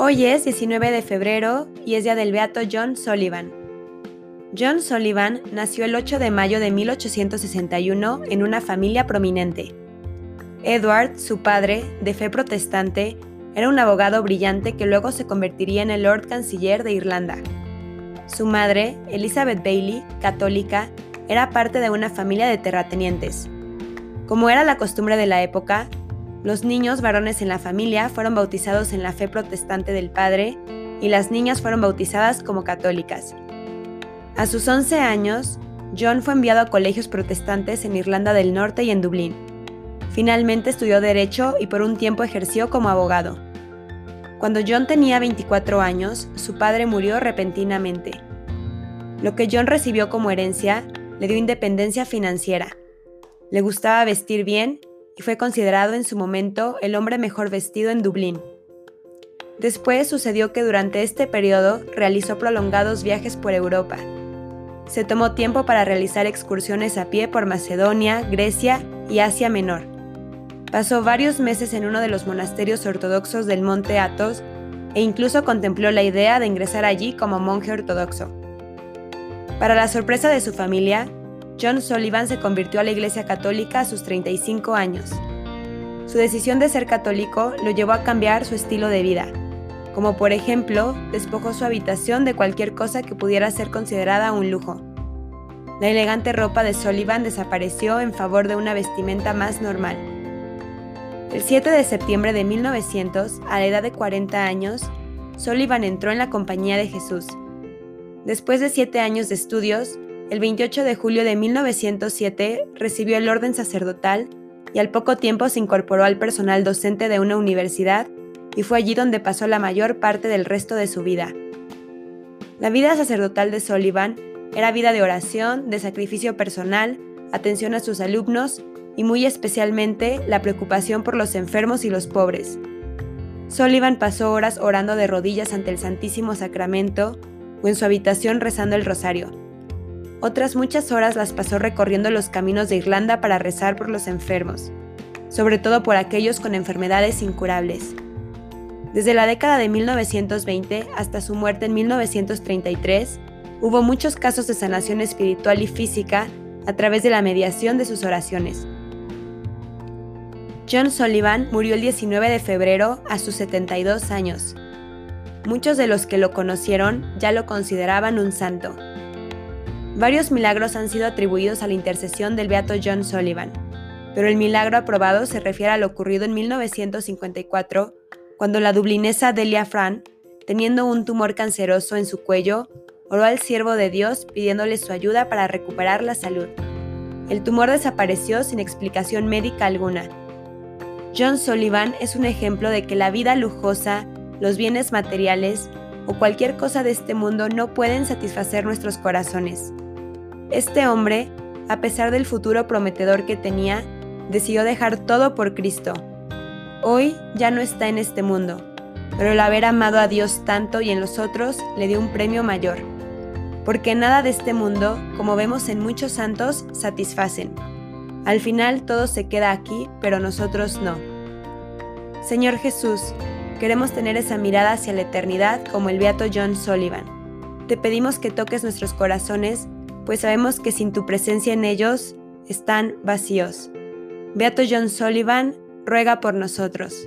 Hoy es 19 de febrero y es día del beato John Sullivan. John Sullivan nació el 8 de mayo de 1861 en una familia prominente. Edward, su padre, de fe protestante, era un abogado brillante que luego se convertiría en el Lord Canciller de Irlanda. Su madre, Elizabeth Bailey, católica, era parte de una familia de terratenientes. Como era la costumbre de la época, los niños varones en la familia fueron bautizados en la fe protestante del padre y las niñas fueron bautizadas como católicas. A sus 11 años, John fue enviado a colegios protestantes en Irlanda del Norte y en Dublín. Finalmente estudió Derecho y por un tiempo ejerció como abogado. Cuando John tenía 24 años, su padre murió repentinamente. Lo que John recibió como herencia le dio independencia financiera. Le gustaba vestir bien y fue considerado en su momento el hombre mejor vestido en Dublín. Después sucedió que durante este periodo realizó prolongados viajes por Europa. Se tomó tiempo para realizar excursiones a pie por Macedonia, Grecia y Asia Menor. Pasó varios meses en uno de los monasterios ortodoxos del monte Athos e incluso contempló la idea de ingresar allí como monje ortodoxo. Para la sorpresa de su familia, John Sullivan se convirtió a la Iglesia Católica a sus 35 años. Su decisión de ser católico lo llevó a cambiar su estilo de vida, como por ejemplo, despojó su habitación de cualquier cosa que pudiera ser considerada un lujo. La elegante ropa de Sullivan desapareció en favor de una vestimenta más normal. El 7 de septiembre de 1900, a la edad de 40 años, Sullivan entró en la Compañía de Jesús. Después de siete años de estudios, el 28 de julio de 1907 recibió el orden sacerdotal y al poco tiempo se incorporó al personal docente de una universidad y fue allí donde pasó la mayor parte del resto de su vida. La vida sacerdotal de Sullivan era vida de oración, de sacrificio personal, atención a sus alumnos y muy especialmente la preocupación por los enfermos y los pobres. Sullivan pasó horas orando de rodillas ante el Santísimo Sacramento o en su habitación rezando el rosario. Otras muchas horas las pasó recorriendo los caminos de Irlanda para rezar por los enfermos, sobre todo por aquellos con enfermedades incurables. Desde la década de 1920 hasta su muerte en 1933, hubo muchos casos de sanación espiritual y física a través de la mediación de sus oraciones. John Sullivan murió el 19 de febrero a sus 72 años. Muchos de los que lo conocieron ya lo consideraban un santo. Varios milagros han sido atribuidos a la intercesión del beato John Sullivan, pero el milagro aprobado se refiere a lo ocurrido en 1954, cuando la dublinesa Delia Fran, teniendo un tumor canceroso en su cuello, oró al siervo de Dios pidiéndole su ayuda para recuperar la salud. El tumor desapareció sin explicación médica alguna. John Sullivan es un ejemplo de que la vida lujosa, los bienes materiales o cualquier cosa de este mundo no pueden satisfacer nuestros corazones. Este hombre, a pesar del futuro prometedor que tenía, decidió dejar todo por Cristo. Hoy ya no está en este mundo, pero el haber amado a Dios tanto y en los otros le dio un premio mayor. Porque nada de este mundo, como vemos en muchos santos, satisfacen. Al final todo se queda aquí, pero nosotros no. Señor Jesús, queremos tener esa mirada hacia la eternidad como el beato John Sullivan. Te pedimos que toques nuestros corazones pues sabemos que sin tu presencia en ellos están vacíos. Beato John Sullivan, ruega por nosotros.